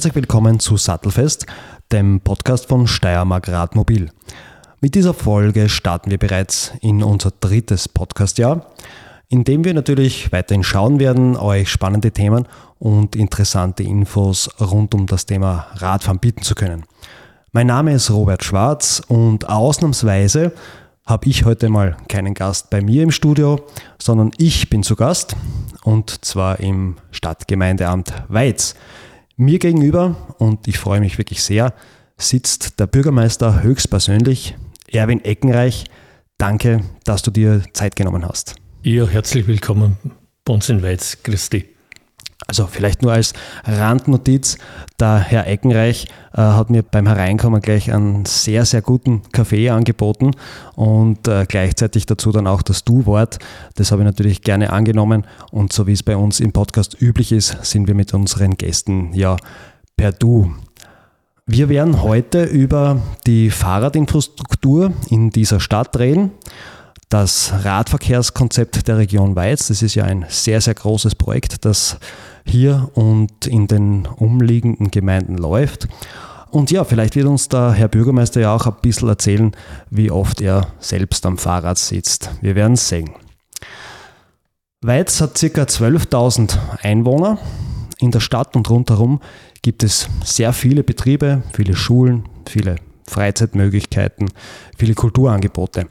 herzlich willkommen zu Sattelfest, dem Podcast von Steiermark Radmobil. Mit dieser Folge starten wir bereits in unser drittes Podcastjahr, in dem wir natürlich weiterhin schauen werden, euch spannende Themen und interessante Infos rund um das Thema Radfahren bieten zu können. Mein Name ist Robert Schwarz und ausnahmsweise habe ich heute mal keinen Gast bei mir im Studio, sondern ich bin zu Gast und zwar im Stadtgemeindeamt Weiz. Mir gegenüber, und ich freue mich wirklich sehr, sitzt der Bürgermeister höchstpersönlich, Erwin Eckenreich. Danke, dass du dir Zeit genommen hast. Ja, herzlich willkommen bei. Christi. Also vielleicht nur als Randnotiz, der Herr Eckenreich äh, hat mir beim Hereinkommen gleich einen sehr, sehr guten Kaffee angeboten und äh, gleichzeitig dazu dann auch das Du-Wort. Das habe ich natürlich gerne angenommen und so wie es bei uns im Podcast üblich ist, sind wir mit unseren Gästen ja per Du. Wir werden heute über die Fahrradinfrastruktur in dieser Stadt reden das Radverkehrskonzept der Region Weiz. Das ist ja ein sehr, sehr großes Projekt, das hier und in den umliegenden Gemeinden läuft. Und ja, vielleicht wird uns der Herr Bürgermeister ja auch ein bisschen erzählen, wie oft er selbst am Fahrrad sitzt. Wir werden es sehen. Weiz hat ca. 12.000 Einwohner. In der Stadt und rundherum gibt es sehr viele Betriebe, viele Schulen, viele Freizeitmöglichkeiten, viele Kulturangebote.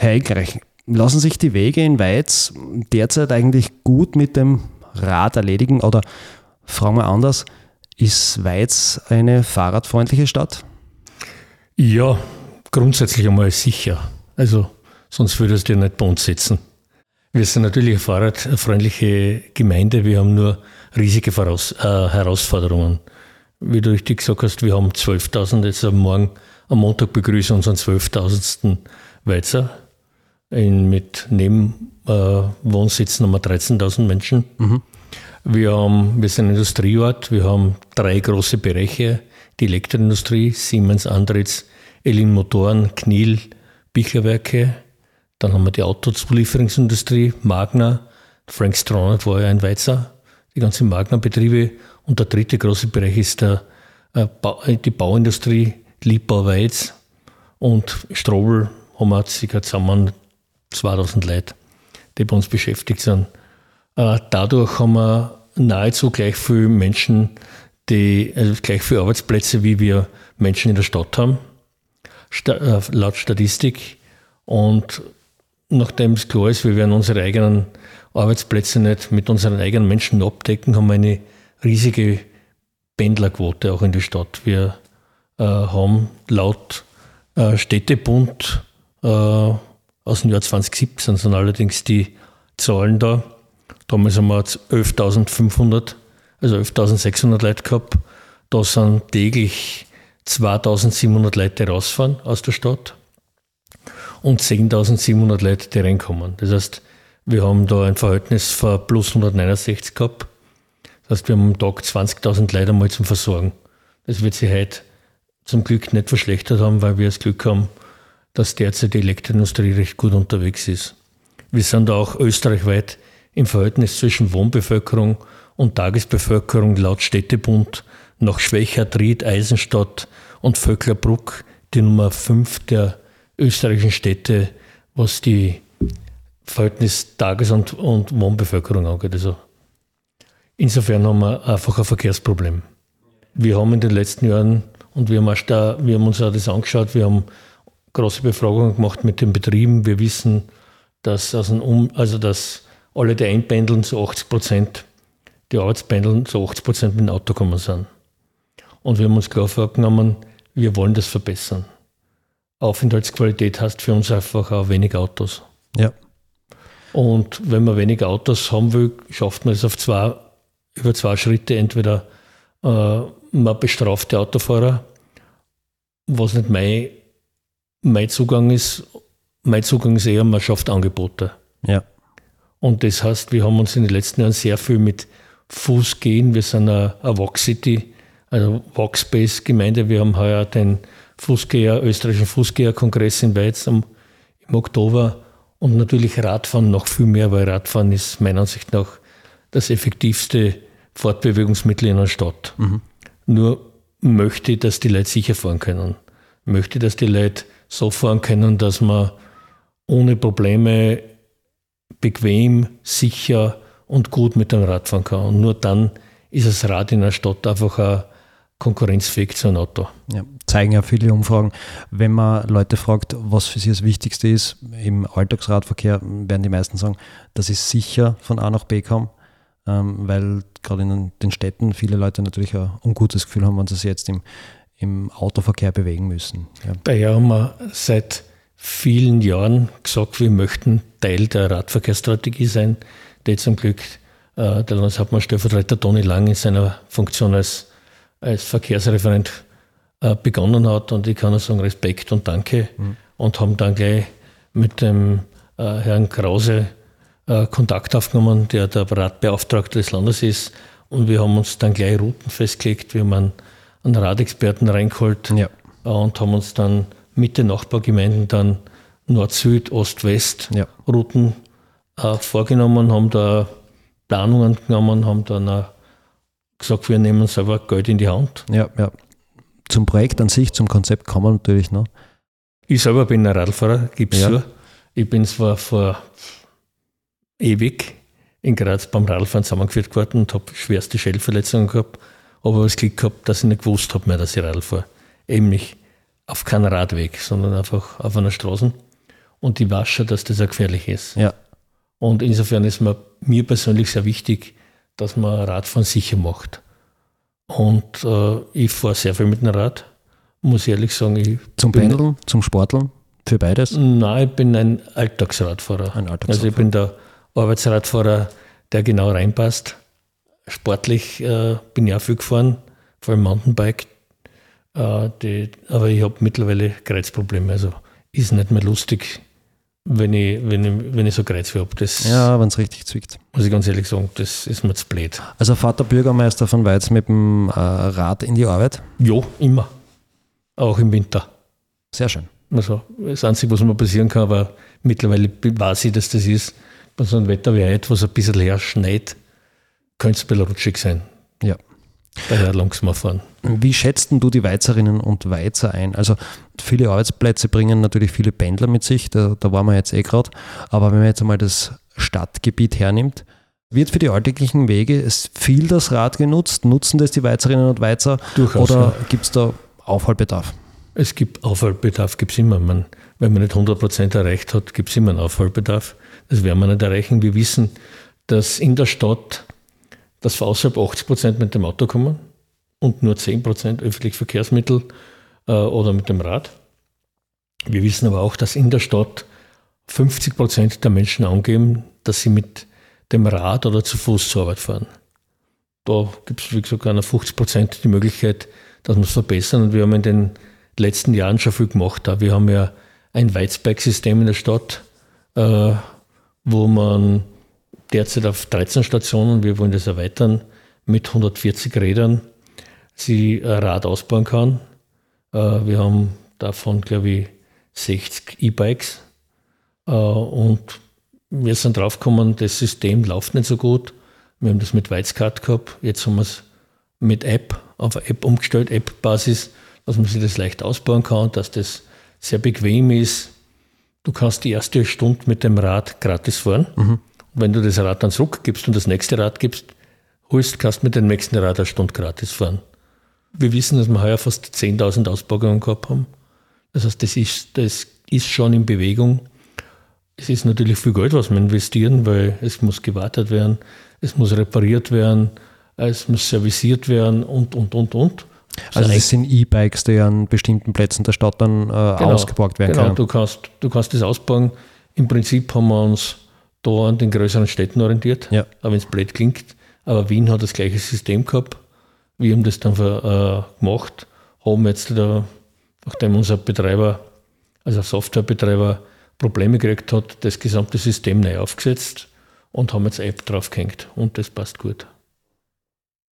Herr Egreich, lassen sich die Wege in Weiz derzeit eigentlich gut mit dem Rad erledigen? Oder fragen wir anders, ist Weiz eine fahrradfreundliche Stadt? Ja, grundsätzlich einmal sicher. Also sonst würdest du ja nicht bei uns sitzen. Wir sind natürlich eine fahrradfreundliche Gemeinde, wir haben nur riesige Voraus äh, Herausforderungen. Wie du richtig gesagt hast, wir haben 12.000, jetzt am Morgen, am Montag begrüßen unseren 12.000. Weizer in, mit Nebenwohnsitzen äh, haben wir 13.000 Menschen. Mhm. Wir, haben, wir sind ein Industrieort, wir haben drei große Bereiche, die Elektroindustrie, Siemens, Andritz, Elin Motoren, Kniel, Bichlerwerke. Dann haben wir die Autozulieferungsindustrie, Magna, Frank Stronach war ja ein Weizer, die ganzen Magna-Betriebe. Und der dritte große Bereich ist der, äh, die Bauindustrie, Liebau Weiz und Strobel haben wir circa zusammen 2000 Leute, die bei uns beschäftigt sind. Äh, dadurch haben wir nahezu gleich viele Menschen, die, also gleich viele Arbeitsplätze, wie wir Menschen in der Stadt haben, äh, laut Statistik. Und nachdem es klar ist, wir werden unsere eigenen Arbeitsplätze nicht mit unseren eigenen Menschen abdecken, haben wir eine riesige Pendlerquote auch in der Stadt. Wir äh, haben laut äh, Städtebund äh, aus dem Jahr 2017 sind allerdings die Zahlen da. Damals haben wir 11.500, also 11.600 Leute gehabt. Da sind täglich 2.700 Leute rausfahren aus der Stadt und 10.700 Leute, die reinkommen. Das heißt, wir haben da ein Verhältnis von plus 169 gehabt. Das heißt, wir haben am Tag 20.000 Leute einmal zum Versorgen. Das wird sich heute zum Glück nicht verschlechtert haben, weil wir das Glück haben, dass derzeit die Elektroindustrie recht gut unterwegs ist. Wir sind auch österreichweit im Verhältnis zwischen Wohnbevölkerung und Tagesbevölkerung laut Städtebund nach Schwächert, Eisenstadt und Vöcklerbruck die Nummer 5 der österreichischen Städte, was die Verhältnis Tages- und, und Wohnbevölkerung angeht. Also insofern haben wir einfach ein Verkehrsproblem. Wir haben in den letzten Jahren, und wir haben, da, wir haben uns auch das angeschaut, wir haben große Befragungen gemacht mit den Betrieben. Wir wissen, dass, aus um, also dass alle, die einpendeln, zu 80 Prozent, die Arbeitspendeln zu 80 Prozent mit dem Auto kommen sind. Und wir haben uns klar vorgenommen, wir wollen das verbessern. Aufenthaltsqualität heißt für uns einfach auch wenig Autos. Ja. Und wenn man wenig Autos haben will, schafft man es auf zwei, über zwei Schritte. Entweder äh, man bestraft die Autofahrer, was nicht mein mein Zugang ist, mein Zugang ist eher, man schafft Angebote. Ja. Und das heißt, wir haben uns in den letzten Jahren sehr viel mit Fußgehen, wir sind eine, eine Walk City, also Walkspace Gemeinde. Wir haben heuer den Fußgeher, österreichischen Fußgeherkongress in Weiz im Oktober und natürlich Radfahren noch viel mehr, weil Radfahren ist meiner Ansicht nach das effektivste Fortbewegungsmittel in einer Stadt. Mhm. Nur möchte ich, dass die Leute sicher fahren können. Möchte, dass die Leute so fahren können, dass man ohne Probleme bequem, sicher und gut mit dem Rad fahren kann. Und nur dann ist das Rad in der Stadt einfach auch konkurrenzfähig zu einem Auto. Ja, zeigen ja viele Umfragen. Wenn man Leute fragt, was für sie das Wichtigste ist im Alltagsradverkehr, werden die meisten sagen, dass ich sicher von A nach B komme, ähm, weil gerade in den Städten viele Leute natürlich ein ungutes Gefühl haben, wenn sie sich jetzt im, im Autoverkehr bewegen müssen. Ja. Daher haben wir seit vielen Jahren gesagt, wir möchten Teil der Radverkehrsstrategie sein, die zum Glück äh, der Landeshauptmann Stellvertreter Toni Lang in seiner Funktion als als Verkehrsreferent äh, begonnen hat. Und ich kann nur sagen, Respekt und Danke. Mhm. Und haben dann gleich mit dem äh, Herrn Krause äh, Kontakt aufgenommen, der der Radbeauftragte des Landes ist. Und wir haben uns dann gleich Routen festgelegt. Wir haben einen, Radexperten reingeholt ja. Und haben uns dann mit den Nachbargemeinden dann Nord, Süd, Ost, West ja. Routen äh, vorgenommen, haben da Planungen genommen, haben dann eine gesagt, wir nehmen selber Geld in die Hand. Ja, ja. Zum Projekt an sich, zum Konzept kann man natürlich noch. Ich selber bin ein Radfahrer, gibt es ja. so. Ich bin zwar vor ewig in Graz beim Radfahren zusammengeführt geworden und habe schwerste Schellverletzungen gehabt, aber das Glück gehabt, dass ich nicht gewusst habe mehr, dass ich Radl fahre. Eben nicht auf keinem Radweg, sondern einfach auf einer Straße. Und ich weiß schon, dass das auch gefährlich ist. Ja. Und insofern ist mir, mir persönlich sehr wichtig, dass man Radfahren sicher macht. Und äh, ich fahre sehr viel mit dem Rad, muss ich ehrlich sagen. Ich zum Pendeln, zum Sporteln, für beides? Nein, ich bin ein Alltagsradfahrer. Ein Alltagsradfahrer. Also ich bin der Arbeitsradfahrer, der genau reinpasst. Sportlich äh, bin ich auch viel gefahren, vor allem Mountainbike. Äh, die, aber ich habe mittlerweile Kreuzprobleme, also ist nicht mehr lustig wenn ich, wenn ich, wenn ich so Kreuzweh habe. ja, wenn es richtig zwickt. Muss ich ganz ehrlich sagen, das ist mir zu blöd. Also Vater Bürgermeister von Weiz mit dem äh, Rad in die Arbeit? Ja, immer. Auch im Winter. Sehr schön. Also das Einzige, was mir passieren kann, aber mittlerweile weiß ich, dass das ist, bei so einem Wetter wie heute, was ein bisschen leer schneit, könnte es ein bisschen rutschig sein. Ja. Daher langsam fahren. Wie schätzt du die Weizerinnen und Weizer ein? Also viele Arbeitsplätze bringen natürlich viele Pendler mit sich, da, da waren wir jetzt eh gerade. Aber wenn man jetzt einmal das Stadtgebiet hernimmt, wird für die alltäglichen Wege viel das Rad genutzt? Nutzen das die Weizerinnen und Weizer? Durchaus, oder ja. gibt es da Aufholbedarf? Es gibt Aufholbedarf, gibt es immer. Man, wenn man nicht 100% erreicht hat, gibt es immer einen Aufholbedarf. Das werden wir nicht erreichen. Wir wissen, dass in der Stadt dass von außerhalb 80 Prozent mit dem Auto kommen und nur 10 Prozent öffentliche Verkehrsmittel äh, oder mit dem Rad. Wir wissen aber auch, dass in der Stadt 50 Prozent der Menschen angeben, dass sie mit dem Rad oder zu Fuß zur Arbeit fahren. Da gibt es, wie gesagt, an 50 Prozent die Möglichkeit, dass wir es verbessern. Und wir haben in den letzten Jahren schon viel gemacht. Wir haben ja ein Weizbike-System in der Stadt, äh, wo man derzeit auf 13 Stationen. Wir wollen das erweitern mit 140 Rädern. Sie ein Rad ausbauen kann. Äh, wir haben davon, glaube ich, 60 E-Bikes. Äh, und wir sind draufgekommen, das System läuft nicht so gut. Wir haben das mit Weizcard gehabt. Jetzt haben wir es mit App, auf App umgestellt, App-Basis, dass man sich das leicht ausbauen kann, dass das sehr bequem ist. Du kannst die erste Stunde mit dem Rad gratis fahren. Mhm wenn du das Rad dann zurückgibst und das nächste Rad gibst, holst, kannst du mit dem nächsten Rad eine Stunde gratis fahren. Wir wissen, dass wir heuer fast 10.000 Ausbaugungen gehabt haben. Das heißt, das ist, das ist schon in Bewegung. Es ist natürlich viel Geld, was wir investieren, weil es muss gewartet werden, es muss repariert werden, es muss serviciert werden und, und, und, und. Also es sind E-Bikes, die an bestimmten Plätzen der Stadt dann äh, genau, ausgeborgt werden genau, können. Genau, du kannst, du kannst das ausbauen. Im Prinzip haben wir uns da an den größeren Städten orientiert, ja. auch wenn es blöd klingt. Aber Wien hat das gleiche System gehabt. Wir haben das dann für, äh, gemacht, haben jetzt da, nachdem unser Betreiber, also Softwarebetreiber, Probleme gekriegt hat, das gesamte System neu aufgesetzt und haben jetzt App draufgehängt und das passt gut.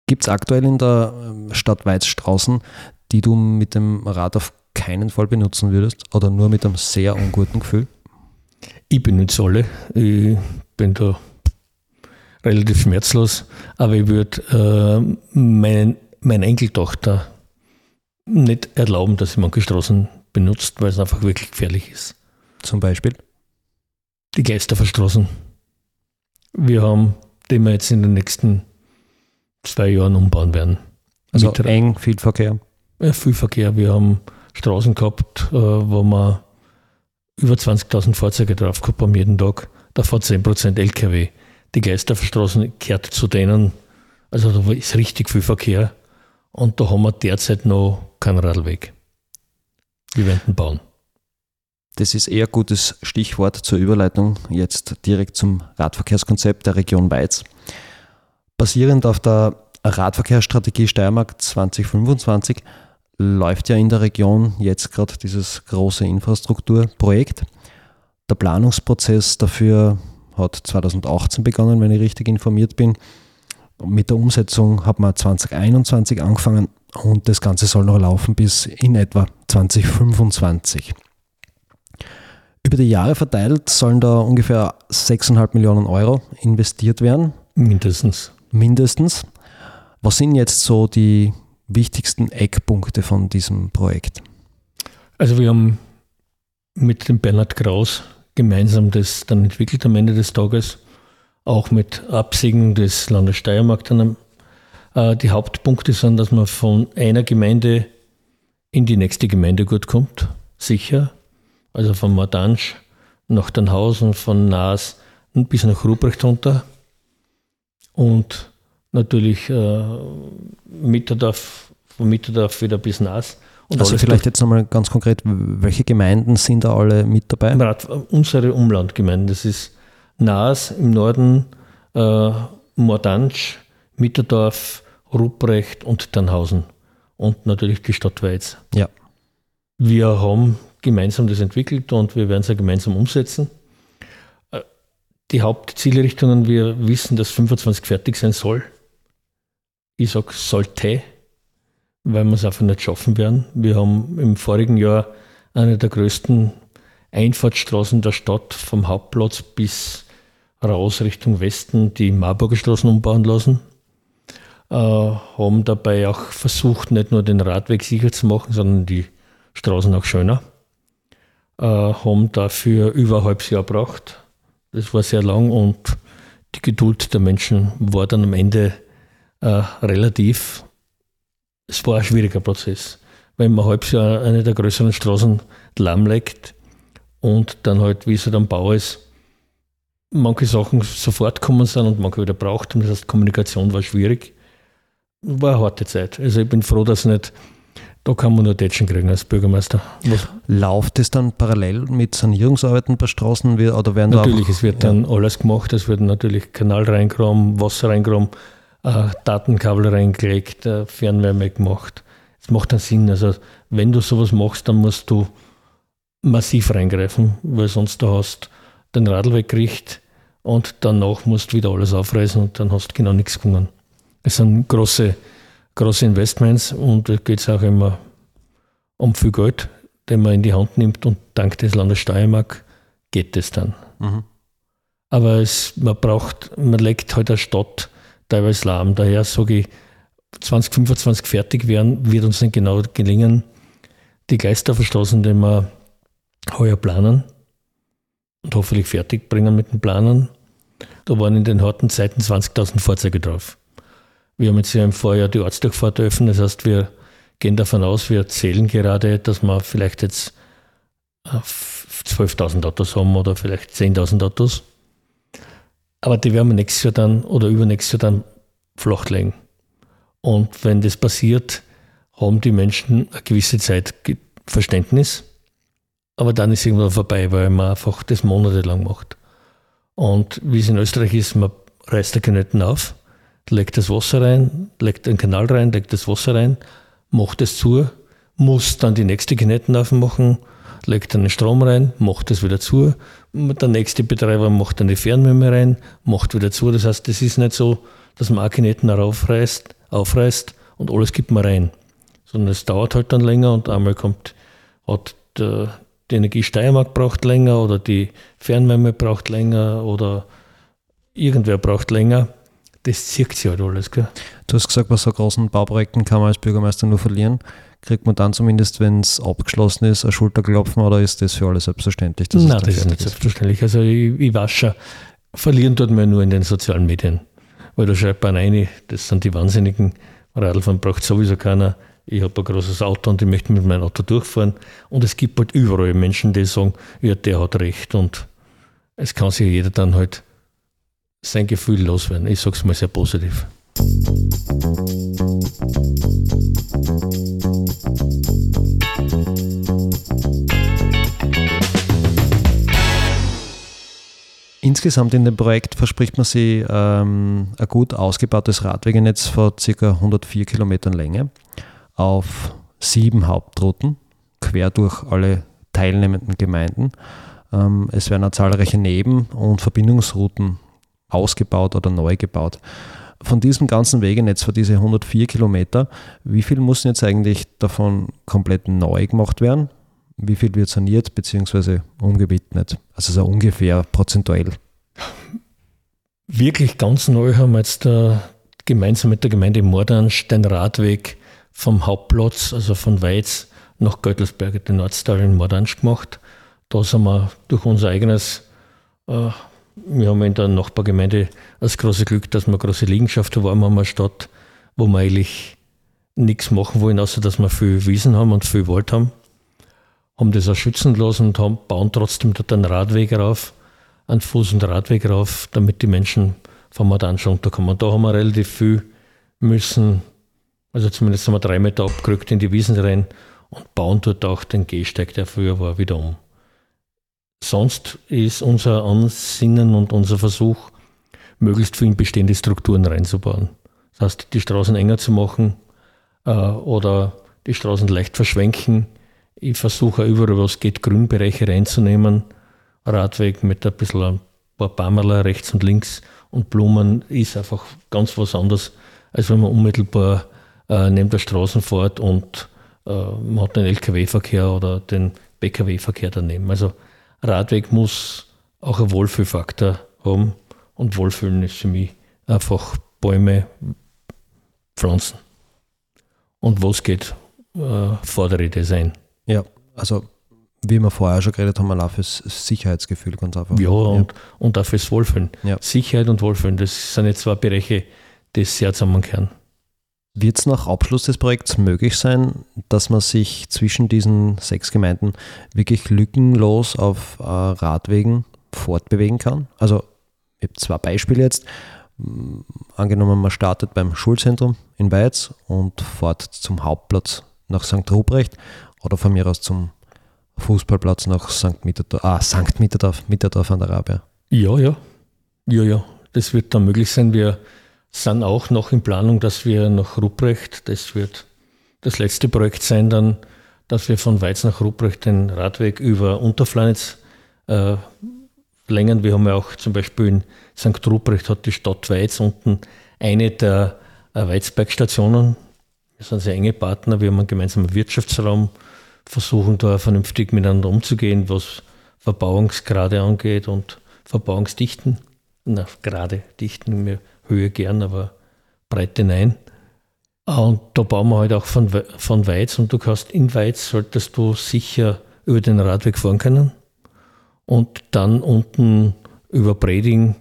Gibt es aktuell in der ähm, Stadt Weizstraußen, die du mit dem Rad auf keinen Fall benutzen würdest oder nur mit einem sehr unguten Gefühl? Ich benutze alle. Ich bin da relativ schmerzlos, aber ich würde äh, meinen meine Enkeltochter nicht erlauben, dass sie manche Straßen benutzt, weil es einfach wirklich gefährlich ist. Zum Beispiel? Die Geisterverstraßen. Wir haben, den wir jetzt in den nächsten zwei Jahren umbauen werden. Also Mit eng, viel Verkehr? Ja, viel Verkehr. Wir haben Straßen gehabt, äh, wo wir über 20.000 Fahrzeuge drauf gehabt haben jeden Tag. Da fährt 10% LKW. Die Geisterverstraßen kehrt zu denen, also da ist richtig viel Verkehr. Und da haben wir derzeit noch keinen Radlweg. Wir werden bauen. Das ist eher gutes Stichwort zur Überleitung jetzt direkt zum Radverkehrskonzept der Region Weiz. Basierend auf der Radverkehrsstrategie Steiermark 2025 läuft ja in der Region jetzt gerade dieses große Infrastrukturprojekt. Der Planungsprozess dafür hat 2018 begonnen, wenn ich richtig informiert bin. Mit der Umsetzung hat man 2021 angefangen und das Ganze soll noch laufen bis in etwa 2025. Über die Jahre verteilt sollen da ungefähr 6,5 Millionen Euro investiert werden. Mindestens. Mindestens. Was sind jetzt so die wichtigsten Eckpunkte von diesem Projekt? Also wir haben mit dem Bernhard Kraus gemeinsam das dann entwickelt am Ende des Tages, auch mit Absegnung des Landes Steiermark. Dann, äh, die Hauptpunkte sind, dass man von einer Gemeinde in die nächste Gemeinde gut kommt, sicher. Also von Mordansch nach Dannhausen, von Naas bis nach Ruprecht runter. Und natürlich äh, Mitterdorf, von Mitterdorf wieder bis Naas. Und also vielleicht jetzt nochmal ganz konkret, welche Gemeinden sind da alle mit dabei? Unsere Umlandgemeinden, das ist Naas im Norden, äh, Mordansch, Mitterdorf, Ruprecht und Tannhausen und natürlich die Stadt Weiz. Ja. Wir haben gemeinsam das entwickelt und wir werden es ja gemeinsam umsetzen. Äh, die Hauptzielrichtungen, wir wissen, dass 25 fertig sein soll. Ich sage sollte, weil wir es einfach nicht schaffen werden. Wir haben im vorigen Jahr eine der größten Einfahrtsstraßen der Stadt vom Hauptplatz bis raus Richtung Westen die Marburger Straßen umbauen lassen. Äh, haben dabei auch versucht, nicht nur den Radweg sicher zu machen, sondern die Straßen auch schöner. Äh, haben dafür über ein halbes Jahr gebraucht. Das war sehr lang und die Geduld der Menschen war dann am Ende äh, relativ es war ein schwieriger Prozess, wenn man halbes Jahr eine der größeren Straßen lahmlegt und dann halt, wie es halt am Bau ist, manche Sachen sofort kommen sind und manche wieder braucht. Das heißt, Kommunikation war schwierig. War eine harte Zeit. Also ich bin froh, dass nicht, da kann man nur Tätschen kriegen als Bürgermeister. Was? Läuft es dann parallel mit Sanierungsarbeiten bei Straßen? Oder werden natürlich, es wird ja. dann alles gemacht. Es wird natürlich Kanal reingraben, Wasser reingraben, äh, Datenkabel reingelegt, äh, Fernwärme gemacht. Es macht dann Sinn. Also wenn du sowas machst, dann musst du massiv reingreifen, weil sonst du hast den Radl weggerichtet und danach musst du wieder alles aufreißen und dann hast du genau nichts gewonnen. Es sind große, große Investments und da geht es auch immer um viel Geld, den man in die Hand nimmt und dank des Landes Steiermark geht es dann. Mhm. Aber es, man braucht, man legt halt eine Stadt teilweise lahm. Daher sage ich, 2025 fertig werden, wird uns nicht genau gelingen. Die Geisterverstraßen, die wir heuer planen und hoffentlich fertig bringen mit den Planen, da waren in den harten Zeiten 20.000 Fahrzeuge drauf. Wir haben jetzt ja im Vorjahr die Ortsdurchfahrt eröffnet, das heißt, wir gehen davon aus, wir zählen gerade, dass wir vielleicht jetzt 12.000 äh, Autos haben oder vielleicht 10.000 Autos. Aber die werden wir nächstes Jahr dann oder übernächstes Jahr dann flachlegen. Und wenn das passiert, haben die Menschen eine gewisse Zeit Verständnis. Aber dann ist irgendwann vorbei, weil man einfach das monatelang macht. Und wie es in Österreich ist, man reißt die Kanäten auf, legt das Wasser rein, legt einen Kanal rein, legt das Wasser rein, macht es zu, muss dann die nächste Kinetten aufmachen, legt dann den Strom rein, macht das wieder zu. Der nächste Betreiber macht dann die Fernwärme rein, macht wieder zu. Das heißt, das ist nicht so, dass man Akinetten aufreißt, aufreißt und alles gibt man rein. Sondern es dauert halt dann länger und einmal kommt, hat der, die Energie Steiermark braucht länger oder die Fernwärme braucht länger oder irgendwer braucht länger. das zieht sich halt alles. Gell? Du hast gesagt, bei so großen Bauprojekten kann man als Bürgermeister nur verlieren. Kriegt man dann zumindest, wenn es abgeschlossen ist, ein Schulterklopfen oder ist das für alle selbstverständlich? Nein, das ist nicht selbstverständlich. Also ich, ich weiß schon, verlieren tut man nur in den sozialen Medien. Weil da schreibt man rein, das sind die Wahnsinnigen, Radlfahren braucht sowieso keiner. Ich habe ein großes Auto und ich möchte mit meinem Auto durchfahren. Und es gibt halt überall Menschen, die sagen, ja, der hat recht. Und es kann sich jeder dann halt sein Gefühl loswerden. Ich sage es mal sehr positiv. Insgesamt in dem Projekt verspricht man sich ähm, ein gut ausgebautes Radwegenetz von ca. 104 Kilometern Länge auf sieben Hauptrouten quer durch alle teilnehmenden Gemeinden. Ähm, es werden auch zahlreiche Neben- und Verbindungsrouten ausgebaut oder neu gebaut. Von diesem ganzen Wegenetz, für diese 104 Kilometer, wie viel muss jetzt eigentlich davon komplett neu gemacht werden? Wie viel wird saniert bzw. umgewidmet? Also so ungefähr prozentuell. Wirklich ganz neu haben wir jetzt äh, gemeinsam mit der Gemeinde Mordansch den Radweg vom Hauptplatz, also von Weiz nach Göttelsberg, den Nordstall in Mordansch gemacht. Da sind wir durch unser eigenes, äh, wir haben in der Nachbargemeinde das große Glück, dass wir große Liegenschaften haben, haben wir Stadt, wo wir eigentlich nichts machen wollen, außer dass wir viel Wiesen haben und viel Wald haben haben das auch schützen lassen und haben, bauen trotzdem dort einen Radweg rauf, einen Fuß- und Radweg rauf, damit die Menschen vom Madan schon unterkommen. Da haben wir relativ viel müssen, also zumindest haben wir drei Meter abgerückt in die Wiesen rein und bauen dort auch den Gehsteig, der früher war, wieder um. Sonst ist unser Ansinnen und unser Versuch, möglichst viel in bestehende Strukturen reinzubauen. Das heißt, die Straßen enger zu machen äh, oder die Straßen leicht verschwenken, ich versuche überall, was geht, Grünbereiche reinzunehmen. Radweg mit ein bisschen ein paar Bammerler rechts und links und Blumen ist einfach ganz was anderes, als wenn man unmittelbar äh, neben der Straße fährt und äh, man hat den LKW-Verkehr oder den PKW-Verkehr daneben. Also Radweg muss auch einen Wohlfühlfaktor haben und Wohlfühlen ist für mich einfach Bäume pflanzen. Und was geht, äh, fordere ich das ein. Ja, also wie wir vorher schon geredet haben, auch fürs Sicherheitsgefühl ganz einfach. Ja, und, ja. und auch fürs Wohlfühlen. Ja. Sicherheit und Wohlfühlen, das sind jetzt zwei Bereiche, die sehr zusammenkehren. Wird es nach Abschluss des Projekts möglich sein, dass man sich zwischen diesen sechs Gemeinden wirklich lückenlos auf äh, Radwegen fortbewegen kann? Also, ich habe zwei Beispiele jetzt. Angenommen, man startet beim Schulzentrum in Weiz und fährt zum Hauptplatz nach St. Ruprecht oder von mir aus zum Fußballplatz nach St. Mitterdorf, ah, St. Mitterdorf, Mitterdorf an der Rabia. Ja, ja. Ja, ja. Das wird dann möglich sein. Wir sind auch noch in Planung, dass wir nach Ruprecht, das wird das letzte Projekt sein, dann, dass wir von Weiz nach Ruprecht den Radweg über Unterflanitz äh, verlängern. Wir haben ja auch zum Beispiel in St. Ruprecht hat die Stadt Weiz unten eine der äh, Weizbergstationen. Wir sind sehr enge Partner. Wir haben einen gemeinsamen Wirtschaftsraum versuchen da vernünftig miteinander umzugehen, was Verbauungsgrade angeht und Verbauungsdichten. Na, gerade Dichten, mir Höhe gern, aber Breite nein. Und da bauen wir halt auch von, von Weiz und du kannst in Weiz solltest du sicher über den Radweg fahren können und dann unten über Breding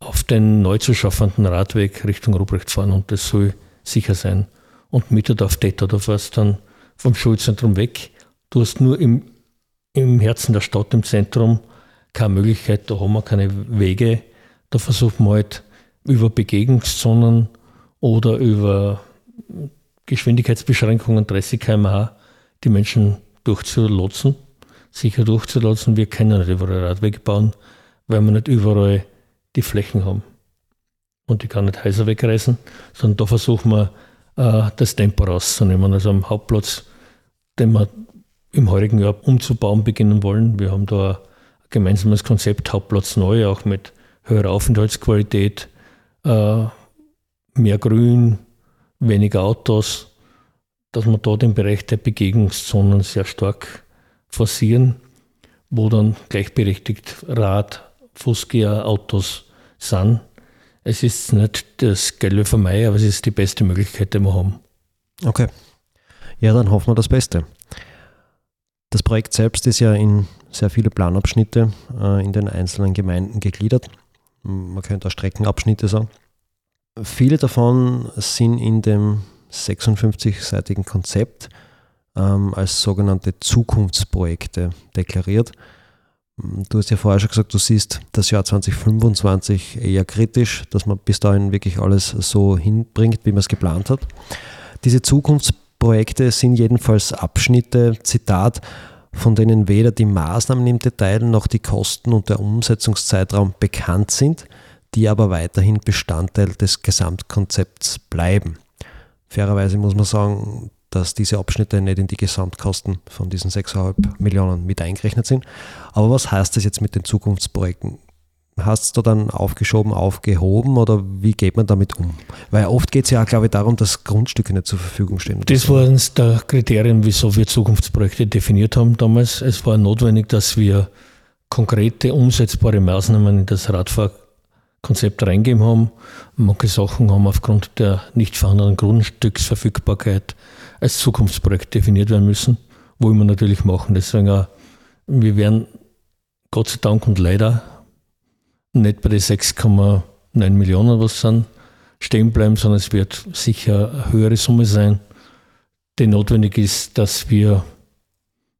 auf den neu zu schaffenden Radweg Richtung Ruprecht fahren und das soll sicher sein. Und Mitterdorf Detter, da fährst dann vom Schulzentrum weg Du hast nur im, im Herzen der Stadt, im Zentrum, keine Möglichkeit, da haben wir keine Wege. Da versuchen wir halt über Begegnungszonen oder über Geschwindigkeitsbeschränkungen 30 km/h die Menschen durchzulotsen, sicher durchzulotsen. Wir können nicht überall Radwege bauen, weil wir nicht überall die Flächen haben. Und die kann nicht heißer wegreißen, sondern da versuchen wir, äh, das Tempo rauszunehmen. Also am Hauptplatz, den wir im heurigen Jahr umzubauen beginnen wollen. Wir haben da ein gemeinsames Konzept Hauptplatz neu, auch mit höherer Aufenthaltsqualität, äh, mehr Grün, weniger Autos, dass wir da den Bereich der Begegnungszonen sehr stark forcieren, wo dann gleichberechtigt Rad, Fußgänger, Autos sind. es ist nicht das Geld für mich, aber es ist die beste Möglichkeit, die wir haben. Okay. Ja, dann hoffen wir das Beste. Das Projekt selbst ist ja in sehr viele Planabschnitte äh, in den einzelnen Gemeinden gegliedert. Man könnte auch Streckenabschnitte sagen. Viele davon sind in dem 56-seitigen Konzept ähm, als sogenannte Zukunftsprojekte deklariert. Du hast ja vorher schon gesagt, du siehst das Jahr 2025 eher kritisch, dass man bis dahin wirklich alles so hinbringt, wie man es geplant hat. Diese Zukunftsprojekte sind jedenfalls Abschnitte, Zitat, von denen weder die Maßnahmen im Detail noch die Kosten und der Umsetzungszeitraum bekannt sind, die aber weiterhin Bestandteil des Gesamtkonzepts bleiben. Fairerweise muss man sagen, dass diese Abschnitte nicht in die Gesamtkosten von diesen 6,5 Millionen mit eingerechnet sind. Aber was heißt das jetzt mit den Zukunftsprojekten? Hast du dann aufgeschoben, aufgehoben oder wie geht man damit um? Weil oft geht es ja auch, glaube ich, darum, dass Grundstücke nicht zur Verfügung stehen. Das so. waren der Kriterien, wieso wir Zukunftsprojekte definiert haben damals. Es war notwendig, dass wir konkrete, umsetzbare Maßnahmen in das Radfahrkonzept reingeben haben. Manche Sachen haben aufgrund der nicht vorhandenen Grundstücksverfügbarkeit als Zukunftsprojekt definiert werden müssen. Wollen wir natürlich machen. Deswegen auch, wir werden Gott sei Dank und leider nicht bei den 6,9 Millionen, was sind, stehen bleiben, sondern es wird sicher eine höhere Summe sein, die notwendig ist, dass wir,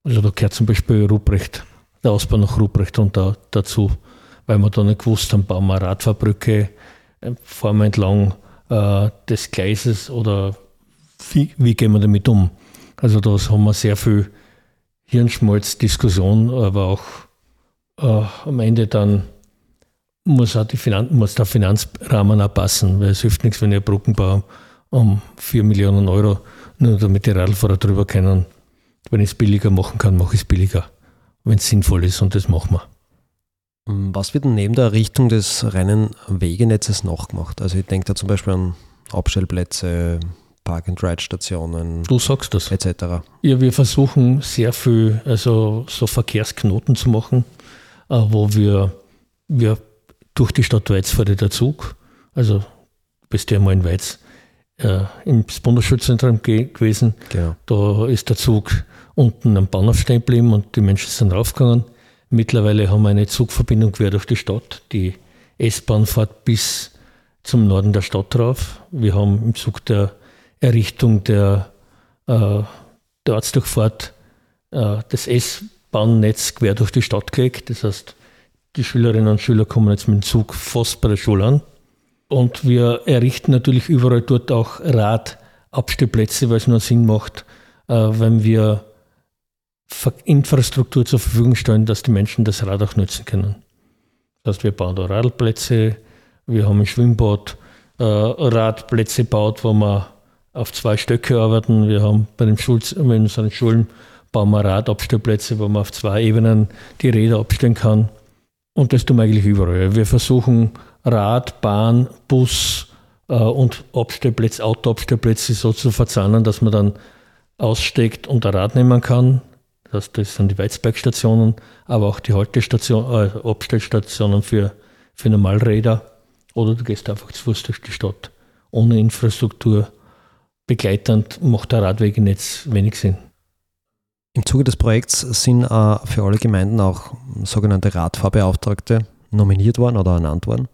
also da gehört zum Beispiel Ruprecht, der Ausbau nach Ruprecht und da, dazu, weil wir da nicht gewusst haben, bauen wir eine Radfahrbrücke, äh, fahren wir entlang äh, des Gleises oder wie, wie gehen wir damit um? Also da haben wir sehr viel Hirnschmalz, Diskussion, aber auch äh, am Ende dann muss, auch die Finan muss der Finanzrahmen auch passen, weil es hilft nichts, wenn ich Brückenbau um 4 Millionen Euro, nur damit die Radlfahrer drüber können. Wenn ich es billiger machen kann, mache ich es billiger, wenn es sinnvoll ist und das machen wir. Was wird denn neben der Errichtung des reinen Wegenetzes noch gemacht? Also ich denke da zum Beispiel an Abstellplätze, Park-and-Ride-Stationen. Du sagst das. Etc. Ja, wir versuchen sehr viel, also so Verkehrsknoten zu machen, äh, wo wir, wir durch die Stadt Weiz fährt der Zug. Also bist du ja mal in Weiz äh, ins Bundesschutzzentrum ge gewesen. Genau. Da ist der Zug unten am Bahnhof stehen geblieben und die Menschen sind raufgegangen. Mittlerweile haben wir eine Zugverbindung quer durch die Stadt. Die S-Bahn fährt bis zum Norden der Stadt drauf. Wir haben im Zug der Errichtung der, äh, der Ortsdurchfahrt äh, das S-Bahnnetz quer durch die Stadt gelegt. Das heißt, die Schülerinnen und Schüler kommen jetzt mit dem Zug fast bei der Schule an. Und wir errichten natürlich überall dort auch Radabstellplätze, weil es nur Sinn macht, äh, wenn wir Infrastruktur zur Verfügung stellen, dass die Menschen das Rad auch nutzen können. Das heißt, wir bauen da Radlplätze, wir haben ein Schwimmbad äh, Radplätze gebaut, wo wir auf zwei Stöcke arbeiten. Wir haben bei den Schul in unseren Schulen bauen wir Radabstellplätze, wo man auf zwei Ebenen die Räder abstellen kann. Und das tun wir eigentlich überall. Wir versuchen Rad, Bahn, Bus äh, und Abstellplätze, Autoabstellplätze so zu verzahnen, dass man dann aussteckt und ein Rad nehmen kann. Das, das sind die Weizbergstationen, aber auch die Haltestation, äh, Abstellstationen für, für Normalräder. Oder du gehst einfach zu Fuß durch die Stadt. Ohne Infrastruktur begleitend macht der Radweg jetzt wenig Sinn. Im Zuge des Projekts sind äh, für alle Gemeinden auch sogenannte Radfahrbeauftragte nominiert worden oder ernannt worden.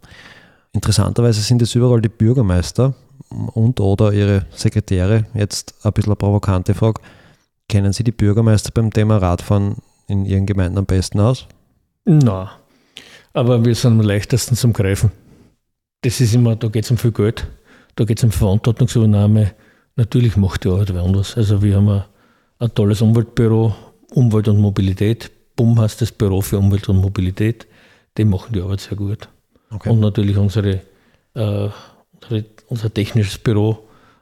Interessanterweise sind es überall die Bürgermeister und oder ihre Sekretäre. Jetzt ein bisschen eine provokante Frage. Kennen Sie die Bürgermeister beim Thema Radfahren in Ihren Gemeinden am besten aus? Na, aber wir sind am leichtesten zum Greifen. Das ist immer, da geht es um viel Geld, da geht es um Verantwortungsübernahme. Natürlich macht die Arbeit anders. Also wir haben ein ein tolles Umweltbüro, Umwelt und Mobilität. BUM heißt das Büro für Umwelt und Mobilität. Die machen die Arbeit sehr gut. Okay. Und natürlich unsere, äh, unser technisches Büro,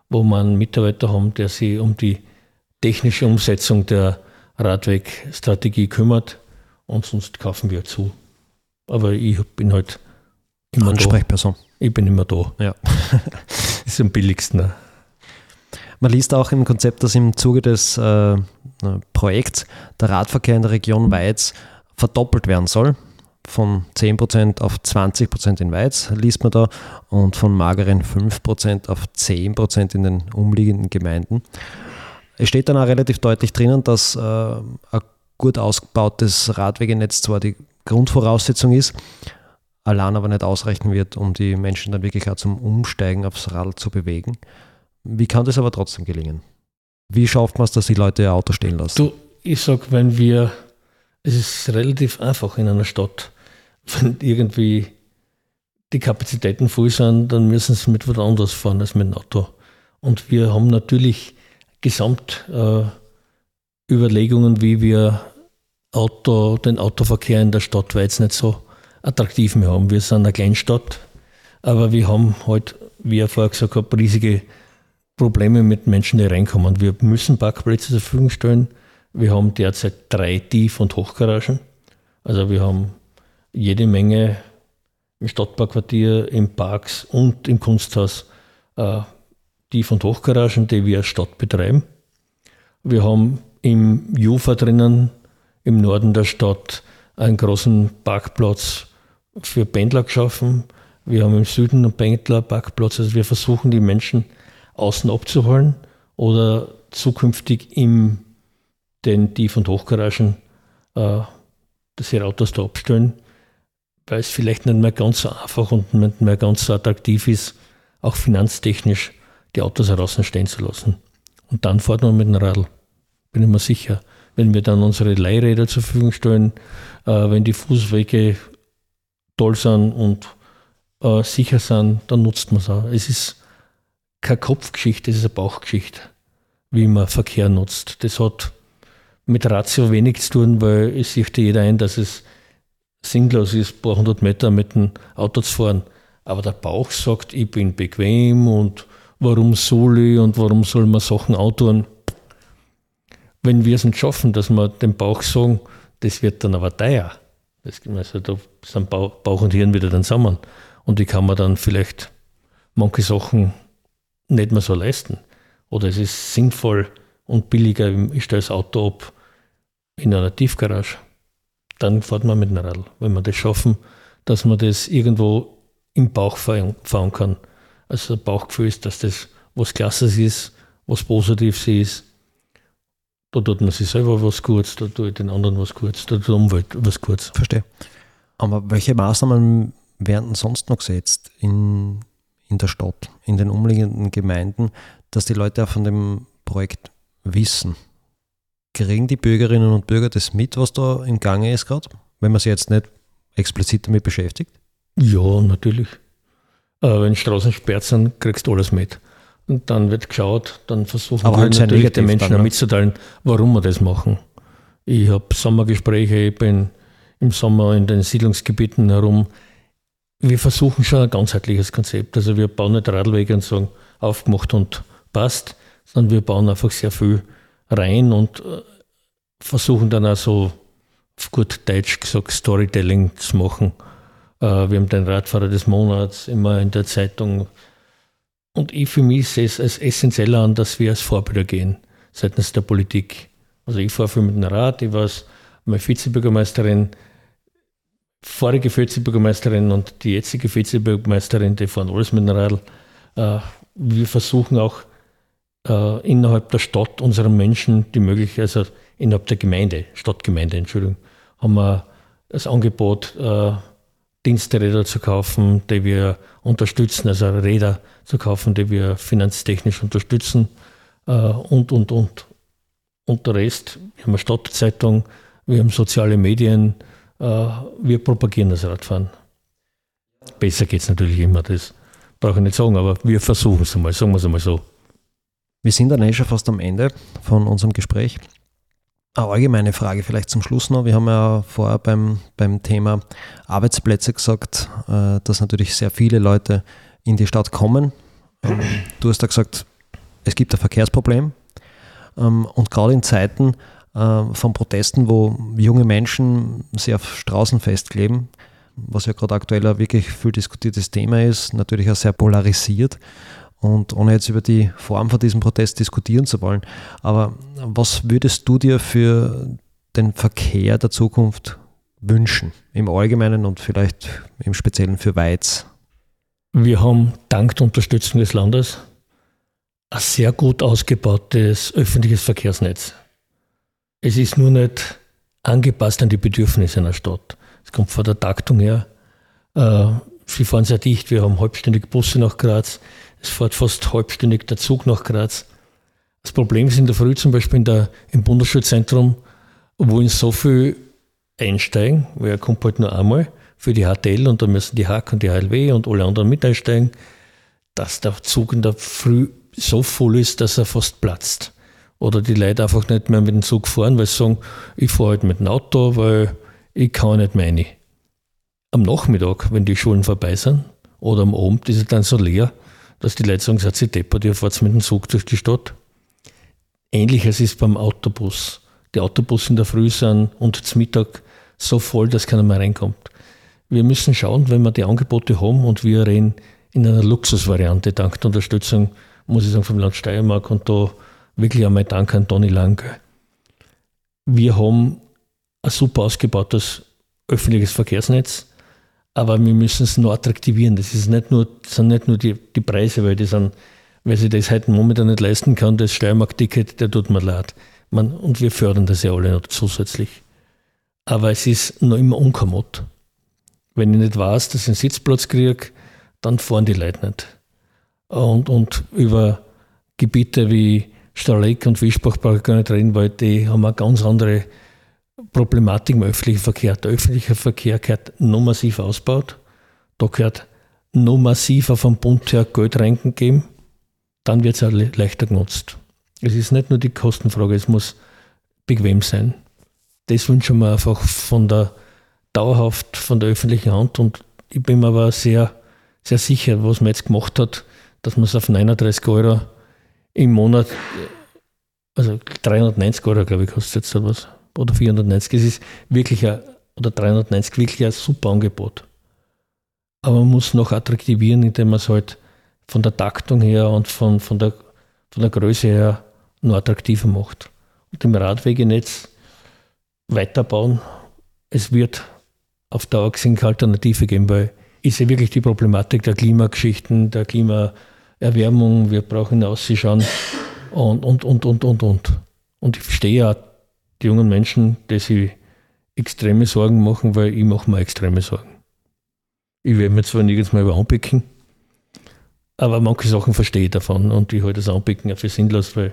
wo wir einen Mitarbeiter haben, der sich um die technische Umsetzung der Radwegstrategie kümmert. Und sonst kaufen wir zu. Aber ich bin halt immer Ansprechperson. Da. Ich bin immer da. Ja. das ist am billigsten. Man liest auch im Konzept, dass im Zuge des äh, Projekts der Radverkehr in der Region Weiz verdoppelt werden soll. von 10% auf 20% in Weiz, liest man da, und von mageren 5% auf 10% in den umliegenden Gemeinden. Es steht dann auch relativ deutlich drinnen, dass äh, ein gut ausgebautes Radwegenetz zwar die Grundvoraussetzung ist, allein aber nicht ausreichen wird, um die Menschen dann wirklich auch zum Umsteigen aufs Rad zu bewegen. Wie kann das aber trotzdem gelingen? Wie schafft man es, dass die Leute ihr Auto stehen lassen? Du, ich sag, wenn wir, es ist relativ einfach in einer Stadt, wenn irgendwie die Kapazitäten voll sind, dann müssen sie mit was anderes fahren als mit dem Auto. Und wir haben natürlich Gesamtüberlegungen, äh, wie wir Auto, den Autoverkehr in der Stadt weil jetzt nicht so attraktiv mehr haben. Wir sind eine Kleinstadt, aber wir haben halt, wie ich vorher gesagt habe, riesige Probleme mit Menschen, die reinkommen. Wir müssen Parkplätze zur Verfügung stellen. Wir haben derzeit drei Tief- und Hochgaragen. Also wir haben jede Menge im Stadtparkquartier, im Parks und im Kunsthaus äh, Tief- und Hochgaragen, die wir als Stadt betreiben. Wir haben im Jufa drinnen, im Norden der Stadt, einen großen Parkplatz für Pendler geschaffen. Wir haben im Süden einen Pendlerparkplatz. Also wir versuchen die Menschen außen abzuholen oder zukünftig in den Tief- und Hochgaragen äh, dass ihre Autos da abstellen, weil es vielleicht nicht mehr ganz so einfach und nicht mehr ganz so attraktiv ist, auch finanztechnisch die Autos draußen stehen zu lassen. Und dann fährt man mit dem Radl, bin ich mir sicher. Wenn wir dann unsere Leihräder zur Verfügung stellen, äh, wenn die Fußwege toll sind und äh, sicher sind, dann nutzt man es auch. Es ist keine Kopfgeschichte, es ist eine Bauchgeschichte, wie man Verkehr nutzt. Das hat mit Ratio wenig zu tun, weil es sieht jeder ein, dass es sinnlos ist, ein paar hundert Meter mit dem Auto zu fahren. Aber der Bauch sagt, ich bin bequem und warum soll ich und warum soll man Sachen outdoen? Wenn wir es nicht schaffen, dass wir dem Bauch sagen, das wird dann aber teuer. Das, also da sind Bauch und Hirn wieder dann zusammen. Und die kann man dann vielleicht manche Sachen nicht mehr so leisten. Oder es ist sinnvoll und billiger, ich stelle das Auto ab in einer Tiefgarage. Dann fährt man mit einem Radl. Wenn wir das schaffen, dass man das irgendwo im Bauch fahren, kann. Also ein Bauchgefühl ist, dass das was Klasses ist, was Positives ist. Da tut man sich selber was kurz, da tut den anderen was kurz, da tut die Umwelt was kurz. Verstehe. Aber welche Maßnahmen werden sonst noch gesetzt in, in der Stadt, in den umliegenden Gemeinden, dass die Leute auch von dem Projekt wissen? Kriegen die Bürgerinnen und Bürger das mit, was da im Gange ist gerade, wenn man sich jetzt nicht explizit damit beschäftigt? Ja, natürlich. Äh, wenn Straßen sperrt sind, kriegst du alles mit. Und dann wird geschaut, dann versuchen Aber wir halt natürlich den Menschen dann, mitzuteilen, warum wir das machen. Ich habe Sommergespräche, ich bin im Sommer in den Siedlungsgebieten herum. Wir versuchen schon ein ganzheitliches Konzept. Also wir bauen nicht Radwege und sagen, aufgemacht und passt, sondern wir bauen einfach sehr viel rein und äh, versuchen dann auch so, auf gut Deutsch gesagt, Storytelling zu machen. Äh, wir haben den Radfahrer des Monats immer in der Zeitung. Und ich für mich sehe es als essentiell an, dass wir als Vorbilder gehen, seitens der Politik. Also ich fahre viel mit dem Rad, ich war meine Vizebürgermeisterin, vorige Vizebürgermeisterin und die jetzige Vizebürgermeisterin, die fahren alles. Äh, wir versuchen auch äh, innerhalb der Stadt unseren Menschen die Möglichkeit, also innerhalb der Gemeinde, Stadtgemeinde, Entschuldigung, haben wir das Angebot, äh, Diensträder zu kaufen, die wir unterstützen, also Räder zu kaufen, die wir finanztechnisch unterstützen äh, und, und, und. Und der Rest, wir haben eine Stadtzeitung, wir haben soziale Medien, wir propagieren das Radfahren. Besser geht es natürlich immer, das brauche ich nicht sagen, aber wir versuchen es einmal, sagen wir es einmal so. Wir sind dann eh schon fast am Ende von unserem Gespräch. Eine allgemeine Frage vielleicht zum Schluss noch. Wir haben ja vorher beim, beim Thema Arbeitsplätze gesagt, äh, dass natürlich sehr viele Leute in die Stadt kommen. Ähm, du hast da gesagt, es gibt ein Verkehrsproblem. Ähm, und gerade in Zeiten äh, von Protesten, wo junge Menschen sich auf Straßen festkleben, was ja gerade aktuell ein wirklich viel diskutiertes Thema ist, natürlich auch sehr polarisiert, und ohne jetzt über die Form von diesem Protest diskutieren zu wollen, aber was würdest du dir für den Verkehr der Zukunft wünschen, im Allgemeinen und vielleicht im Speziellen für Weiz? Wir haben dank der Unterstützung des Landes ein sehr gut ausgebautes öffentliches Verkehrsnetz. Es ist nur nicht angepasst an die Bedürfnisse einer Stadt. Es kommt von der Taktung her. Äh, sie fahren sehr dicht. Wir haben halbstündig Busse nach Graz. Es fährt fast halbstündig der Zug nach Graz. Das Problem ist in der Früh zum Beispiel in der, im Bundesschulzentrum, wollen so viel einsteigen, weil er kommt halt nur einmal für die HTL und da müssen die HAK und die HLW und alle anderen mit einsteigen, dass der Zug in der Früh so voll ist, dass er fast platzt. Oder die Leute einfach nicht mehr mit dem Zug fahren, weil sie sagen, ich fahre halt mit dem Auto, weil ich kann nicht meine. Am Nachmittag, wenn die Schulen vorbei sind, oder am Abend ist es dann so leer, dass die Leute sagen, seid ihr deppert, ihr fahrt mit dem Zug durch die Stadt. Ähnliches ist beim Autobus. Die Autobusse in der Früh sind und zum Mittag so voll, dass keiner mehr reinkommt. Wir müssen schauen, wenn wir die Angebote haben und wir reden in einer Luxusvariante, dank der Unterstützung, muss ich sagen, vom Land Steiermark und da wirklich einmal Dank an Toni Lang. Wir haben ein super ausgebautes öffentliches Verkehrsnetz, aber wir müssen es noch attraktivieren. Das ist nicht nur, sind nicht nur die, die Preise, weil die sind, wer sich das heute momentan nicht leisten kann, das Steiermark-Ticket, der tut mir leid. Man, und wir fördern das ja alle noch zusätzlich. Aber es ist noch immer unkommod. Wenn ich nicht weiß, dass ich einen Sitzplatz kriege, dann fahren die Leute nicht. Und, und über Gebiete wie Starleck und Wischbach brauche ich gar nicht reden, weil die haben eine ganz andere Problematik im öffentlichen Verkehr. Der öffentliche Verkehr gehört noch massiv ausgebaut. Da gehört noch massiver vom Bund her Geld reingegeben. Dann wird es auch leichter genutzt. Es ist nicht nur die Kostenfrage, es muss bequem sein. Das wünschen wir einfach von der dauerhaft von der öffentlichen Hand und ich bin mir aber sehr, sehr sicher, was man jetzt gemacht hat, dass man es auf 39 Euro im Monat, also 390 Euro, glaube ich, kostet jetzt sowas, oder 490. Es ist wirklich ein, oder 390, wirklich ein super Angebot. Aber man muss noch attraktivieren, indem man es halt von der Taktung her und von, von, der, von der Größe her noch attraktiver macht. Und im Radwegenetz weiterbauen. Es wird auf Dauer gesehen keine Alternative geben, weil ist ja wirklich die Problematik der Klimageschichten, der Klimaerwärmung, wir brauchen ausschauen und, und, und, und, und, und. Und ich verstehe ja die jungen Menschen, die sich extreme Sorgen machen, weil ich mache mir extreme Sorgen. Ich werde mir zwar nirgends mal über anpicken, aber manche Sachen verstehe ich davon und ich halte das Anpicken auch für sinnlos, weil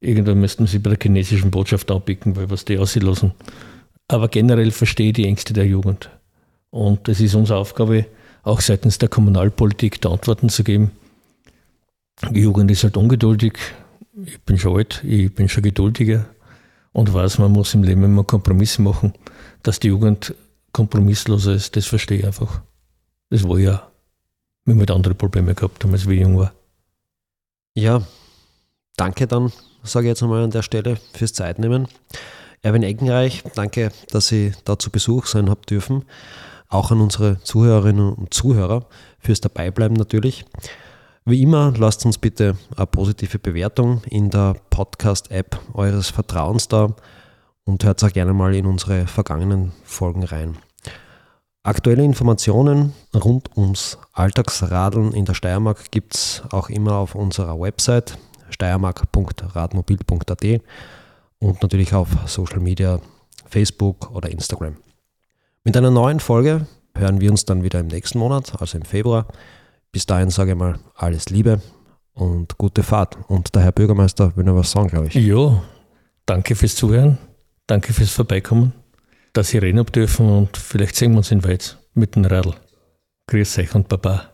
irgendwann müssten sie bei der chinesischen Botschaft anpicken, weil was die auslassen. Aber generell verstehe ich die Ängste der Jugend. Und es ist unsere Aufgabe, auch seitens der Kommunalpolitik da Antworten zu geben. Die Jugend ist halt ungeduldig. Ich bin schon alt, ich bin schon geduldiger und weiß, man muss im Leben immer Kompromisse machen. Dass die Jugend kompromissloser ist, das verstehe ich einfach. Das war ja, wenn wir mit andere Probleme gehabt haben, als wir jung war. Ja, danke dann, sage ich jetzt einmal an der Stelle, fürs Zeitnehmen. Erwin Eckenreich, danke, dass Sie da zu Besuch sein habt dürfen auch an unsere Zuhörerinnen und Zuhörer fürs Dabeibleiben natürlich. Wie immer, lasst uns bitte eine positive Bewertung in der Podcast-App eures Vertrauens da und hört auch gerne mal in unsere vergangenen Folgen rein. Aktuelle Informationen rund ums Alltagsradeln in der Steiermark gibt es auch immer auf unserer Website steiermark.radmobil.at und natürlich auf Social Media, Facebook oder Instagram. Mit einer neuen Folge hören wir uns dann wieder im nächsten Monat, also im Februar. Bis dahin sage ich mal alles Liebe und gute Fahrt. Und der Herr Bürgermeister will noch was sagen, glaube ich. Ja, danke fürs Zuhören, danke fürs Vorbeikommen, dass Sie reden dürfen und vielleicht sehen wir uns in Weiz mit dem Radl. Grüß euch und Baba.